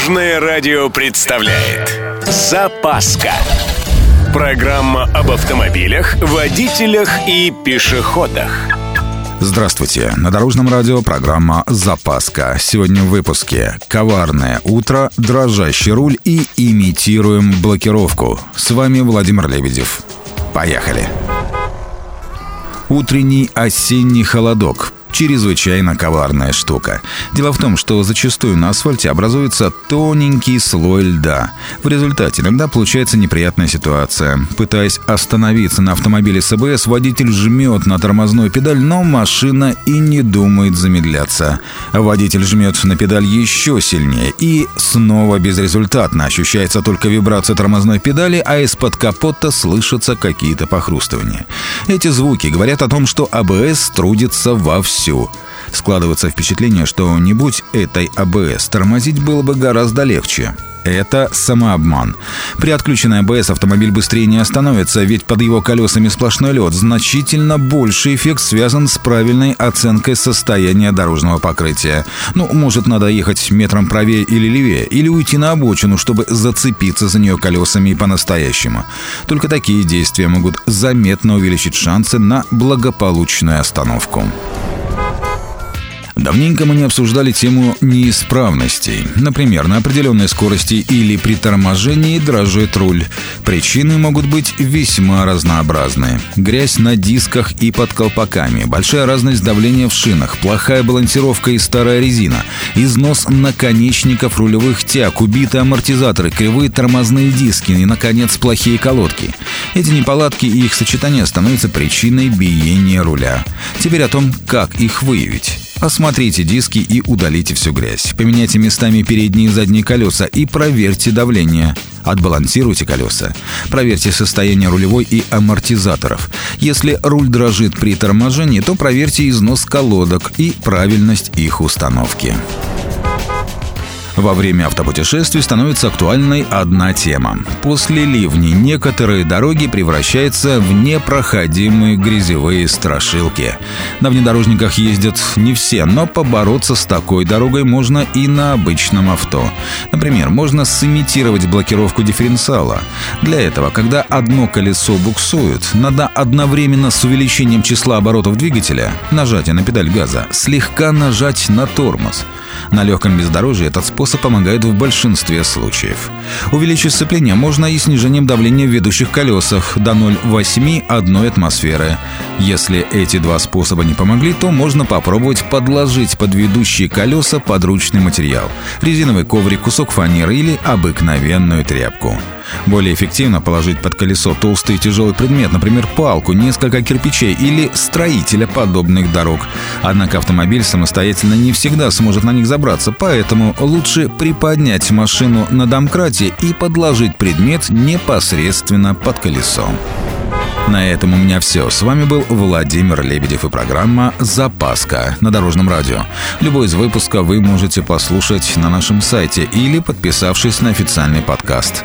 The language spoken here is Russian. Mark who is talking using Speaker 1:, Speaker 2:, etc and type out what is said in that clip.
Speaker 1: Дорожное радио представляет Запаска Программа об автомобилях, водителях и пешеходах
Speaker 2: Здравствуйте! На Дорожном радио программа «Запаска». Сегодня в выпуске «Коварное утро», «Дрожащий руль» и «Имитируем блокировку». С вами Владимир Лебедев. Поехали! Утренний осенний холодок чрезвычайно коварная штука. Дело в том, что зачастую на асфальте образуется тоненький слой льда. В результате иногда получается неприятная ситуация. Пытаясь остановиться на автомобиле с АБС, водитель жмет на тормозную педаль, но машина и не думает замедляться. Водитель жмет на педаль еще сильнее и снова безрезультатно. Ощущается только вибрация тормозной педали, а из-под капота слышатся какие-то похрустывания. Эти звуки говорят о том, что АБС трудится вовсю всю. Складывается впечатление, что не будь этой АБС, тормозить было бы гораздо легче. Это самообман. При отключенной АБС автомобиль быстрее не остановится, ведь под его колесами сплошной лед. Значительно больший эффект связан с правильной оценкой состояния дорожного покрытия. Ну, может, надо ехать метром правее или левее, или уйти на обочину, чтобы зацепиться за нее колесами по-настоящему. Только такие действия могут заметно увеличить шансы на благополучную остановку. Давненько мы не обсуждали тему неисправностей. Например, на определенной скорости или при торможении дрожит руль. Причины могут быть весьма разнообразные. Грязь на дисках и под колпаками, большая разность давления в шинах, плохая балансировка и старая резина, износ наконечников рулевых тяг, убитые амортизаторы, кривые тормозные диски и, наконец, плохие колодки. Эти неполадки и их сочетание становятся причиной биения руля. Теперь о том, как их выявить. Осмотрите диски и удалите всю грязь. Поменяйте местами передние и задние колеса и проверьте давление. Отбалансируйте колеса. Проверьте состояние рулевой и амортизаторов. Если руль дрожит при торможении, то проверьте износ колодок и правильность их установки. Во время автопутешествий становится актуальной одна тема. После ливней некоторые дороги превращаются в непроходимые грязевые страшилки. На внедорожниках ездят не все, но побороться с такой дорогой можно и на обычном авто. Например, можно сымитировать блокировку дифференциала. Для этого, когда одно колесо буксует, надо одновременно с увеличением числа оборотов двигателя, нажатие на педаль газа, слегка нажать на тормоз. На легком бездорожье этот способ помогает в большинстве случаев. Увеличить сцепление можно и снижением давления в ведущих колесах до 0,8 одной атмосферы. Если эти два способа не помогли, то можно попробовать подложить под ведущие колеса подручный материал – резиновый коврик, кусок фанеры или обыкновенную тряпку. Более эффективно положить под колесо толстый и тяжелый предмет, например, палку, несколько кирпичей или строителя подобных дорог. Однако автомобиль самостоятельно не всегда сможет на них забраться, поэтому лучше приподнять машину на домкрате и подложить предмет непосредственно под колесо. На этом у меня все. С вами был Владимир Лебедев и программа «Запаска» на Дорожном радио. Любой из выпусков вы можете послушать на нашем сайте или подписавшись на официальный подкаст.